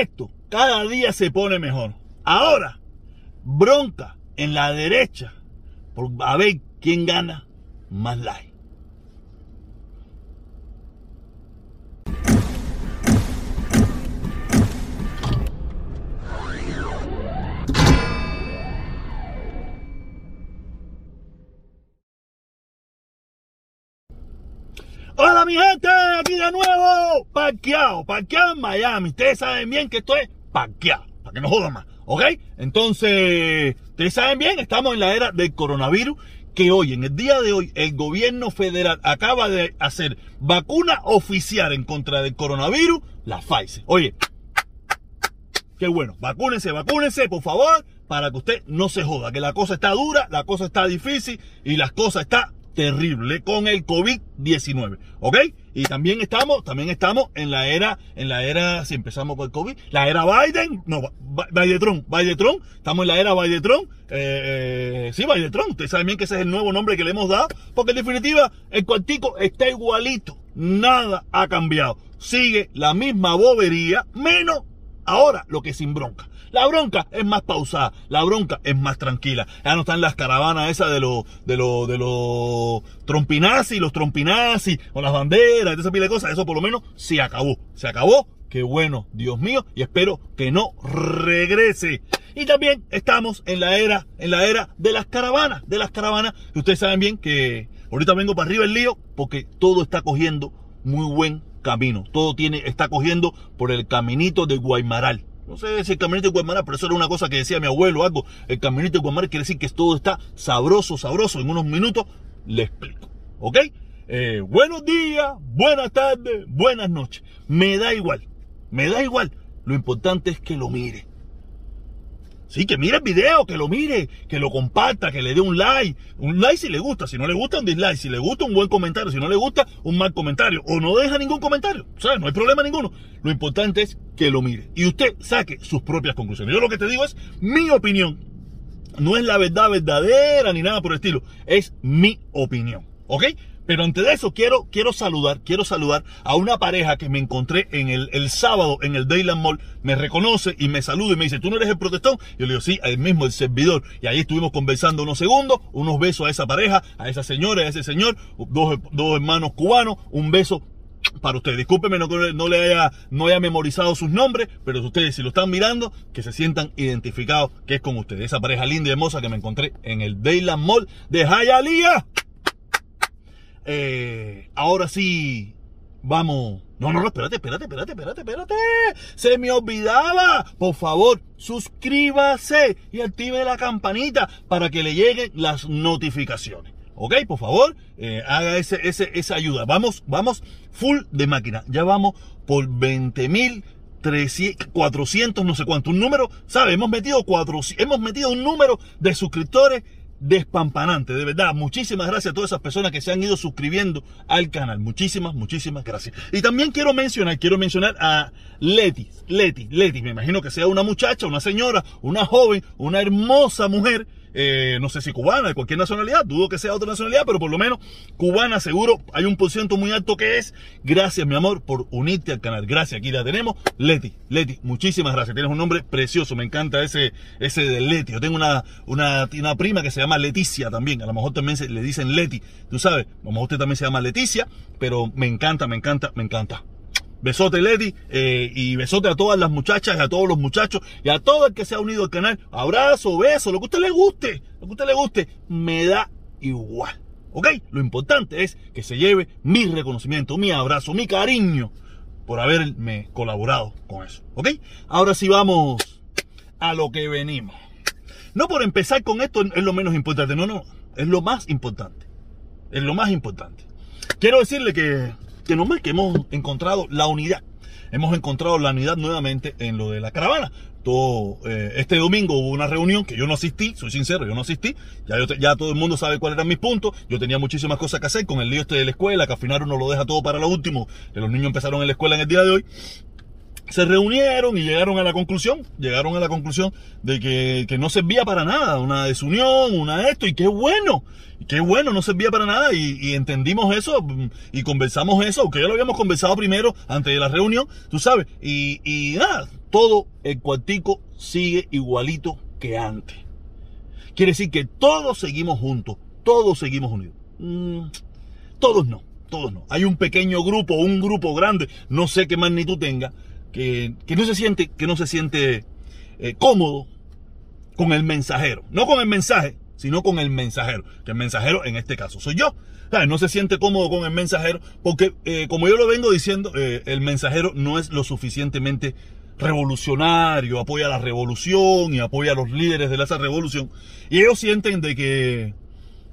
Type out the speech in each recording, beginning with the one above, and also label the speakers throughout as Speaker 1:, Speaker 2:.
Speaker 1: esto cada día se pone mejor. Ahora, bronca en la derecha por a ver quién gana más like. Hola mi gente, aquí de nuevo, parqueado, parqueado en Miami. Ustedes saben bien que esto es parqueado, para que no jodan más, ¿ok? Entonces, ustedes saben bien, estamos en la era del coronavirus, que hoy, en el día de hoy, el gobierno federal acaba de hacer vacuna oficial en contra del coronavirus, la Pfizer. Oye, qué bueno, vacúnense, vacúnense, por favor, para que usted no se joda, que la cosa está dura, la cosa está difícil y las cosas está terrible con el COVID-19, ¿ok? Y también estamos, también estamos en la era, en la era, si empezamos con el COVID, la era Biden, no, Biden-Trump, Biden-Trump, estamos en la era Biden-Trump, eh, eh, sí, Biden-Trump, ustedes saben bien que ese es el nuevo nombre que le hemos dado, porque en definitiva, el cuartico está igualito, nada ha cambiado, sigue la misma bobería, menos ahora lo que sin bronca. La bronca es más pausada, la bronca es más tranquila. Ya no están las caravanas esas de los de los de los trompinazis, los trompinazis, con las banderas, esa pila de cosas. Eso por lo menos se acabó. Se acabó. Qué bueno, Dios mío, y espero que no regrese. Y también estamos en la era, en la era de las caravanas, de las caravanas. Ustedes saben bien que ahorita vengo para arriba el lío porque todo está cogiendo muy buen camino. Todo tiene, está cogiendo por el caminito de Guaymaral. No sé si el caminito de pero eso era una cosa que decía mi abuelo algo. El caminito de Guaymaral quiere decir que todo está sabroso, sabroso. En unos minutos le explico. ¿Ok? Eh, buenos días, buenas tardes, buenas noches. Me da igual. Me da igual. Lo importante es que lo mire. Sí, que mire el video, que lo mire, que lo comparta, que le dé un like. Un like si le gusta, si no le gusta un dislike, si le gusta un buen comentario, si no le gusta un mal comentario, o no deja ningún comentario. O sea, no hay problema ninguno. Lo importante es que lo mire y usted saque sus propias conclusiones. Yo lo que te digo es mi opinión. No es la verdad verdadera ni nada por el estilo. Es mi opinión. ¿Ok? Pero antes de eso quiero, quiero saludar, quiero saludar a una pareja que me encontré en el, el sábado en el Dayland Mall. Me reconoce y me saluda y me dice, ¿tú no eres el protestón? Yo le digo, sí, el mismo, el servidor. Y ahí estuvimos conversando unos segundos, unos besos a esa pareja, a esa señora, a ese señor, dos, dos hermanos cubanos, un beso para ustedes. Discúlpenme, no, no, le haya, no haya memorizado sus nombres, pero ustedes si lo están mirando, que se sientan identificados que es con ustedes. Esa pareja linda y hermosa que me encontré en el Dayland Mall de Hialeah. Eh, ahora sí, vamos. No, no, no, espérate, espérate, espérate, espérate, espérate. Se me olvidaba. Por favor, suscríbase y active la campanita para que le lleguen las notificaciones. Ok, por favor, eh, haga ese, ese, esa ayuda. Vamos, vamos full de máquina. Ya vamos por 20 mil 400, no sé cuánto. Un número, ¿sabe? Hemos metido, cuatro, hemos metido un número de suscriptores despampanante, de verdad. Muchísimas gracias a todas esas personas que se han ido suscribiendo al canal. Muchísimas, muchísimas gracias. Y también quiero mencionar, quiero mencionar a Leti, Leti, Leti, me imagino que sea una muchacha, una señora, una joven, una hermosa mujer eh, no sé si cubana, de cualquier nacionalidad, dudo que sea otra nacionalidad, pero por lo menos cubana seguro, hay un porcentaje muy alto que es. Gracias, mi amor, por unirte al canal. Gracias, aquí la tenemos. Leti, Leti, muchísimas gracias. Tienes un nombre precioso, me encanta ese, ese de Leti. Yo tengo una, una, una prima que se llama Leticia también, a lo mejor también se, le dicen Leti, tú sabes, a lo mejor usted también se llama Leticia, pero me encanta, me encanta, me encanta. Besote Leti eh, y besote a todas las muchachas a todos los muchachos y a todo el que se ha unido al canal. Abrazo, beso, lo que a usted le guste, lo que a usted le guste, me da igual. ¿Ok? Lo importante es que se lleve mi reconocimiento, mi abrazo, mi cariño por haberme colaborado con eso. ¿Ok? Ahora sí vamos a lo que venimos. No por empezar con esto es lo menos importante, no, no, es lo más importante. Es lo más importante. Quiero decirle que que no más que hemos encontrado la unidad. Hemos encontrado la unidad nuevamente en lo de la caravana. Todo, eh, este domingo hubo una reunión que yo no asistí, soy sincero, yo no asistí. Ya, ya todo el mundo sabe cuáles eran mis puntos. Yo tenía muchísimas cosas que hacer con el lío este de la escuela, que al final uno lo deja todo para lo último. Que los niños empezaron en la escuela en el día de hoy. Se reunieron y llegaron a la conclusión, llegaron a la conclusión de que, que no servía para nada, una desunión, una esto, y qué bueno, qué bueno, no servía para nada, y, entendimos eso, y conversamos eso, aunque ya lo habíamos conversado primero antes de la reunión, tú sabes, y, y nada, todo el cuartico sigue igualito que antes. Quiere decir que todos seguimos juntos, todos seguimos unidos. Mm, todos no, todos no. Hay un pequeño grupo, un grupo grande, no sé qué magnitud tenga, que, no se siente, que no se siente eh, cómodo con el mensajero. No con el mensaje, sino con el mensajero. Que el mensajero en este caso soy yo. no se siente cómodo con el mensajero porque, eh, como yo lo vengo diciendo, eh, el mensajero no es lo suficientemente revolucionario, apoya la revolución y apoya a los líderes de esa revolución. Y ellos sienten de que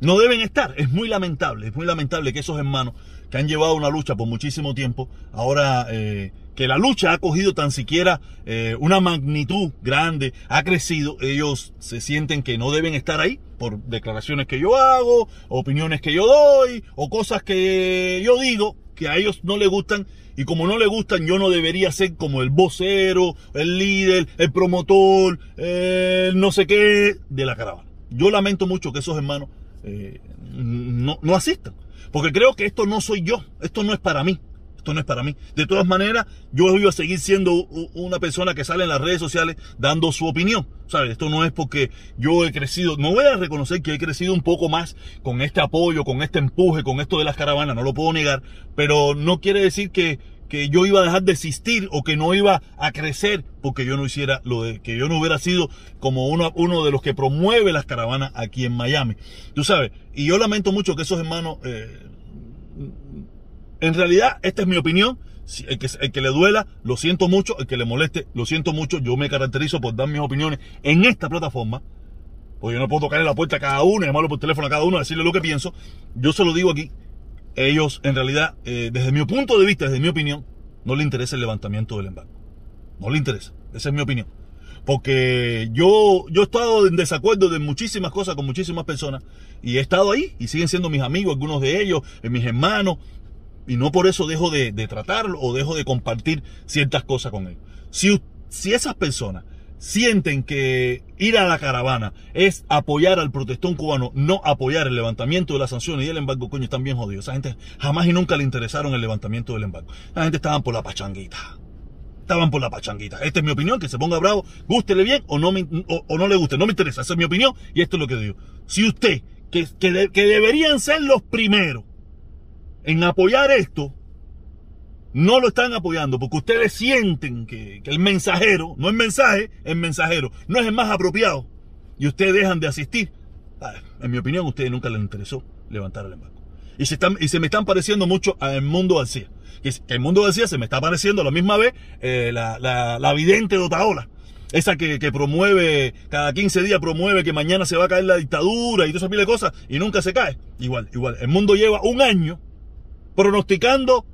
Speaker 1: no deben estar. Es muy lamentable, es muy lamentable que esos hermanos que han llevado una lucha por muchísimo tiempo, ahora eh, que la lucha ha cogido tan siquiera eh, una magnitud grande, ha crecido, ellos se sienten que no deben estar ahí por declaraciones que yo hago, opiniones que yo doy, o cosas que yo digo que a ellos no les gustan y como no les gustan yo no debería ser como el vocero, el líder, el promotor, el no sé qué de la caravana. Yo lamento mucho que esos hermanos eh, no, no asistan. Porque creo que esto no soy yo, esto no es para mí. Esto no es para mí. De todas maneras, yo voy a seguir siendo una persona que sale en las redes sociales dando su opinión. ¿Sabes? Esto no es porque yo he crecido. No voy a reconocer que he crecido un poco más con este apoyo, con este empuje, con esto de las caravanas. No lo puedo negar. Pero no quiere decir que, que yo iba a dejar de existir o que no iba a crecer porque yo no hiciera lo de que yo no hubiera sido como uno, uno de los que promueve las caravanas aquí en Miami. Tú sabes, y yo lamento mucho que esos hermanos eh, en realidad, esta es mi opinión. El que, el que, le duela, lo siento mucho. El que le moleste, lo siento mucho. Yo me caracterizo por dar mis opiniones en esta plataforma. Porque yo no puedo tocarle la puerta a cada uno, llamarlo por teléfono a cada uno, decirle lo que pienso. Yo se lo digo aquí. Ellos, en realidad, eh, desde mi punto de vista, desde mi opinión, no le interesa el levantamiento del embargo. No le interesa. Esa es mi opinión. Porque yo, yo he estado en desacuerdo de muchísimas cosas con muchísimas personas. Y he estado ahí y siguen siendo mis amigos, algunos de ellos, eh, mis hermanos y no por eso dejo de, tratarlo o dejo de compartir ciertas cosas con él. Si, si esas personas sienten que ir a la caravana es apoyar al protestón cubano, no apoyar el levantamiento de las sanciones y el embargo, coño, están bien jodidos. Esa gente jamás y nunca le interesaron el levantamiento del embargo. La gente estaban por la pachanguita. Estaban por la pachanguita. Esta es mi opinión, que se ponga bravo, gústele bien o no, o, no le guste. No me interesa, esa es mi opinión y esto es lo que digo. Si usted, que, que, que deberían ser los primeros en apoyar esto, no lo están apoyando porque ustedes sienten que, el mensajero, no el mensaje, el mensajero, no es el más apropiado y ustedes dejan de asistir. Ah, en mi opinión, a ustedes nunca les interesó levantar el embargo. Y se, están, y se me están pareciendo mucho al mundo García. Que el mundo García se me está pareciendo a la misma vez eh, la, la, la vidente de Otaola. Esa que, que, promueve, cada 15 días promueve que mañana se va a caer la dictadura y todas esas de cosas y nunca se cae. Igual, igual. El mundo lleva un año pronosticando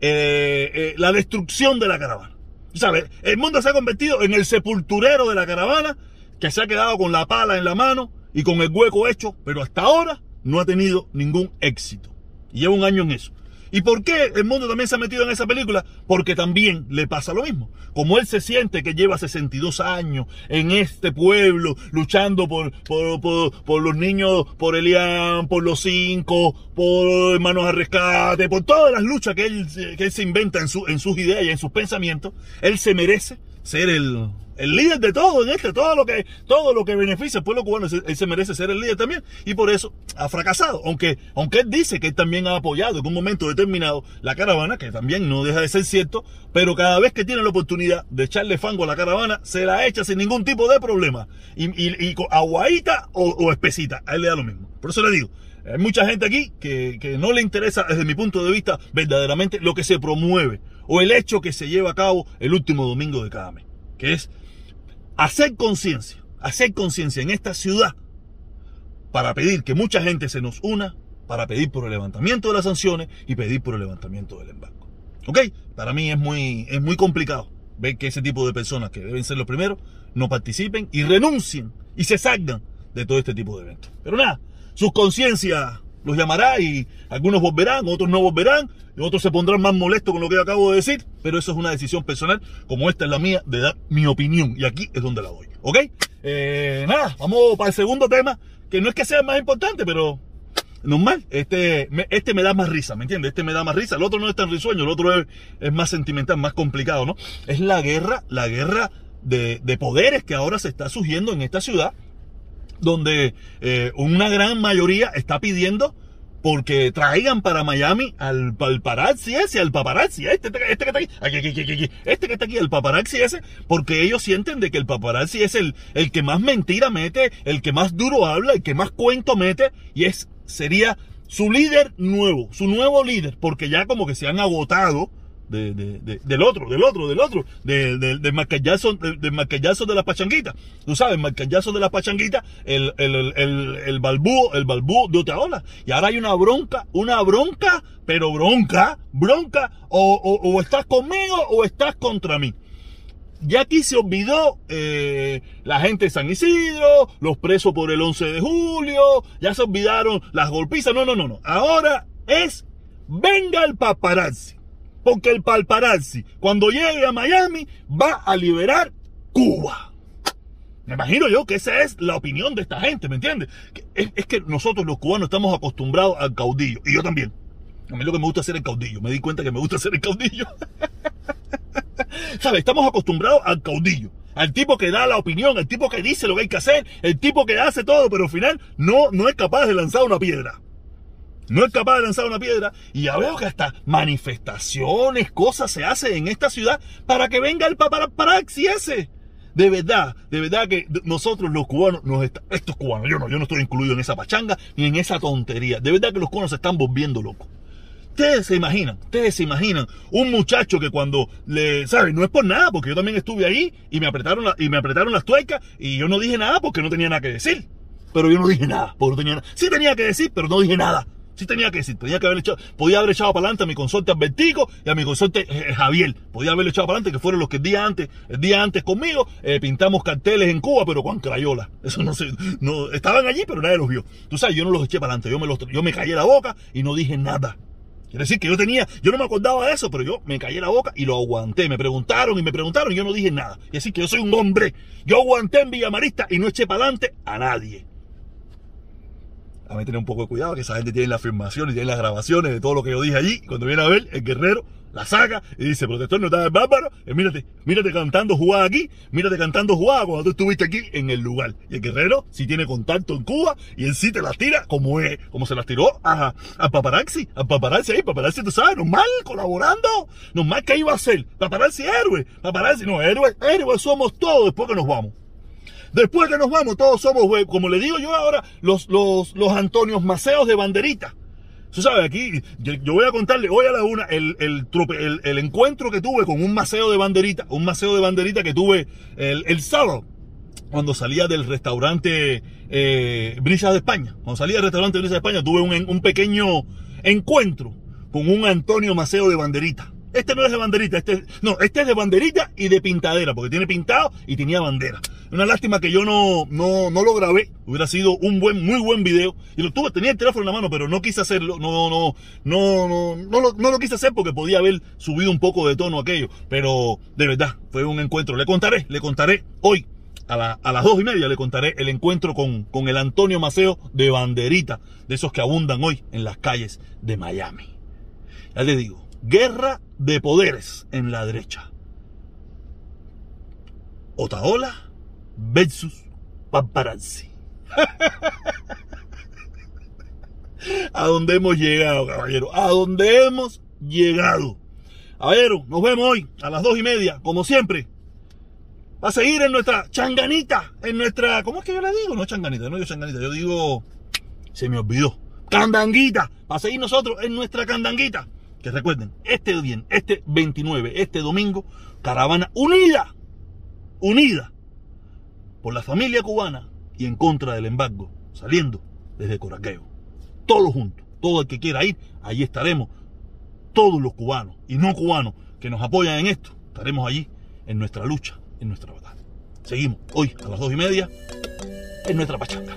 Speaker 1: eh, eh, la destrucción de la caravana. ¿Sabes? El mundo se ha convertido en el sepulturero de la caravana, que se ha quedado con la pala en la mano y con el hueco hecho, pero hasta ahora no ha tenido ningún éxito. Y lleva un año en eso. ¿Y por qué el mundo también se ha metido en esa película? Porque también le pasa lo mismo. Como él se siente que lleva 62 años en este pueblo, luchando por, por, los niños, por Elian, por los cinco, por hermanos a rescate, por todas las luchas que él, que él se inventa en, su, en sus ideas y en sus pensamientos, él se merece ser el, el líder de todo en este, todo lo que, todo lo que beneficia al pueblo cubano, él se merece ser el líder también. Y por eso ha fracasado. Aunque, aunque él dice que él también ha apoyado en un momento determinado la caravana, que también no deja de ser cierto, pero cada vez que tiene la oportunidad de echarle fango a la caravana, se la echa sin ningún tipo de problema. Y, y, aguadita o, espesita, a él le da lo mismo. Por eso le digo, hay mucha gente aquí que, que, no le interesa, desde mi punto de vista, verdaderamente lo que se promueve o el hecho que se lleva a cabo el último domingo de cada mes, que es hacer conciencia, hacer conciencia en esta ciudad para pedir que mucha gente se nos una, para pedir por el levantamiento de las sanciones y pedir por el levantamiento del embargo. ¿Ok? Para mí es muy, es muy complicado ver que ese tipo de personas que deben ser los primeros no participen y renuncien y se salgan de todo este tipo de eventos. Pero nada, sus conciencias los llamará y algunos volverán, otros no volverán, y otros se pondrán más molestos con lo que yo acabo de decir, pero eso es una decisión personal, como esta es la mía, de dar mi opinión, y aquí es donde la doy, ¿ok? Eh, nada, vamos para el segundo tema, que no es que sea más importante, pero normal, este me, este me da más risa, ¿me entiendes? Este me da más risa, el otro no es tan risueño, el otro es, es más sentimental, más complicado, ¿no? Es la guerra, la guerra de, de poderes que ahora se está surgiendo en esta ciudad, donde eh, una gran mayoría está pidiendo porque traigan para Miami al paparazzi ese, al paparazzi, este, este, este que está aquí, aquí, este que está aquí, el paparazzi ese, porque ellos sienten de que el paparazzi es el, el que más mentira mete, el que más duro habla, el que más cuento mete, y es, sería su líder nuevo, su nuevo líder, porque ya como que se han agotado de, de, de, del otro, del otro, del otro, del de, de marcallazo, del marcallazo de la pachanguita. Tú sabes, marcallazo de la pachanguita, el, el, el, el, el balbúo, el balbúo de Otaola. Y ahora hay una bronca, una bronca, pero bronca, bronca, o, o, o estás conmigo o estás contra mí. Ya aquí se olvidó eh, la gente de San Isidro, los presos por el 11 de julio, ya se olvidaron las golpizas. No, no, no, no. Ahora es venga el paparazzi. Porque el paparazzi, cuando llegue a Miami, va a liberar Cuba. Me imagino yo que esa es la opinión de esta gente, ¿me entiendes? Es, es, que nosotros los cubanos estamos acostumbrados al caudillo. Y yo también. A mí lo que me gusta hacer el caudillo. Me di cuenta que me gusta hacer el caudillo. ¿Sabes? Estamos acostumbrados al caudillo. Al tipo que da la opinión, al tipo que dice lo que hay que hacer, el tipo que hace todo, pero al final no, no es capaz de lanzar una piedra. No es capaz de lanzar una piedra. Y ya veo que hasta manifestaciones, cosas se hacen en esta ciudad para que venga el paparazzi ese. De verdad, de verdad que nosotros los cubanos, nos está, estos cubanos, yo no, yo no estoy incluido en esa pachanga ni en esa tontería. De verdad que los cubanos se están volviendo locos. Ustedes se imaginan, ustedes se imaginan un muchacho que cuando le, ¿sabes? No es por nada, porque yo también estuve ahí y me apretaron, la, y me apretaron las tuercas y yo no dije nada porque no tenía nada que decir. Pero yo no dije nada, porque no tenía nada. Sí tenía que decir, pero no dije nada. Sí tenía que decir, tenía que haber echado, podía haber echado para adelante a mi consorte Albertico y a mi consorte eh, Javier. Podía haberle echado para adelante, que fueron los que el día antes, día antes conmigo, eh, pintamos carteles en Cuba, pero con crayola. Eso no sé, no, estaban allí, pero nadie los vio. Tú sabes, yo no los eché para adelante, yo me los, yo me callé la boca y no dije nada. Quiere decir que yo tenía, yo no me acordaba de eso, pero yo me callé la boca y lo aguanté. Me preguntaron y me preguntaron y yo no dije nada. Y así que yo soy un hombre. Yo aguanté en Villamarista y no eché para adelante a nadie. Mí tener un poco de cuidado, que esa gente tiene la afirmación y tiene las grabaciones de todo lo que yo dije allí. Cuando viene a ver, el guerrero la saca y dice, protector, no está el bárbaro. Eh, mírate, mírate cantando jugada aquí, mírate cantando jugada cuando tú estuviste aquí en el lugar. Y el guerrero si tiene contacto en Cuba y él sí te las tira como es, como se las tiró a, a paparazzi, a paparazzi paparazzi, tú sabes, normal, colaborando, normal, ¿qué iba a hacer? Paparazzi héroe, paparazzi, no, héroe, héroe somos todos después que nos vamos. Después que nos vamos, todos somos, como le digo yo ahora, los, los, los Antonios Maceos de banderita. Tú sabes, aquí yo, voy a contarle hoy a la una el, el, el, el, encuentro que tuve con un maceo de banderita, un maceo de banderita que tuve el, el sábado, cuando salía del restaurante eh, Brisas de España. Cuando salía del restaurante Brisas de España tuve un, un pequeño encuentro con un Antonio Maceo de banderita. Este no es de banderita, este es, no, este es de banderita y de pintadera, porque tiene pintado y tenía bandera. Una lástima que yo no, no, no lo grabé. Hubiera sido un buen, muy buen video. Y lo tuve, tenía el teléfono en la mano, pero no quise hacerlo. No, no, no, no, no, lo, no lo quise hacer porque podía haber subido un poco de tono aquello. Pero de verdad, fue un encuentro. Le contaré, le contaré hoy. A, la, a, las dos y media le contaré el encuentro con, con el Antonio Maceo de banderita, de esos que abundan hoy en las calles de Miami. Ya le digo, guerra de poderes en la derecha. Otaola versus paparazzi. a dónde hemos llegado, caballero. A dónde hemos llegado. Caballero, nos vemos hoy a las dos y media, como siempre. Va a seguir en nuestra changanita, en nuestra. ¿Cómo es que yo le digo? No changanita, no digo changanita, yo digo. Se me olvidó. Candanguita. Va a seguir nosotros en nuestra candanguita. Que recuerden, este bien, este 29, este domingo, caravana unida, unida por la familia cubana y en contra del embargo, saliendo desde Coraqueo. Todos juntos, todo el que quiera ir, allí estaremos. Todos los cubanos y no cubanos que nos apoyan en esto, estaremos allí en nuestra lucha, en nuestra batalla. Seguimos hoy a las dos y media en nuestra pachanga.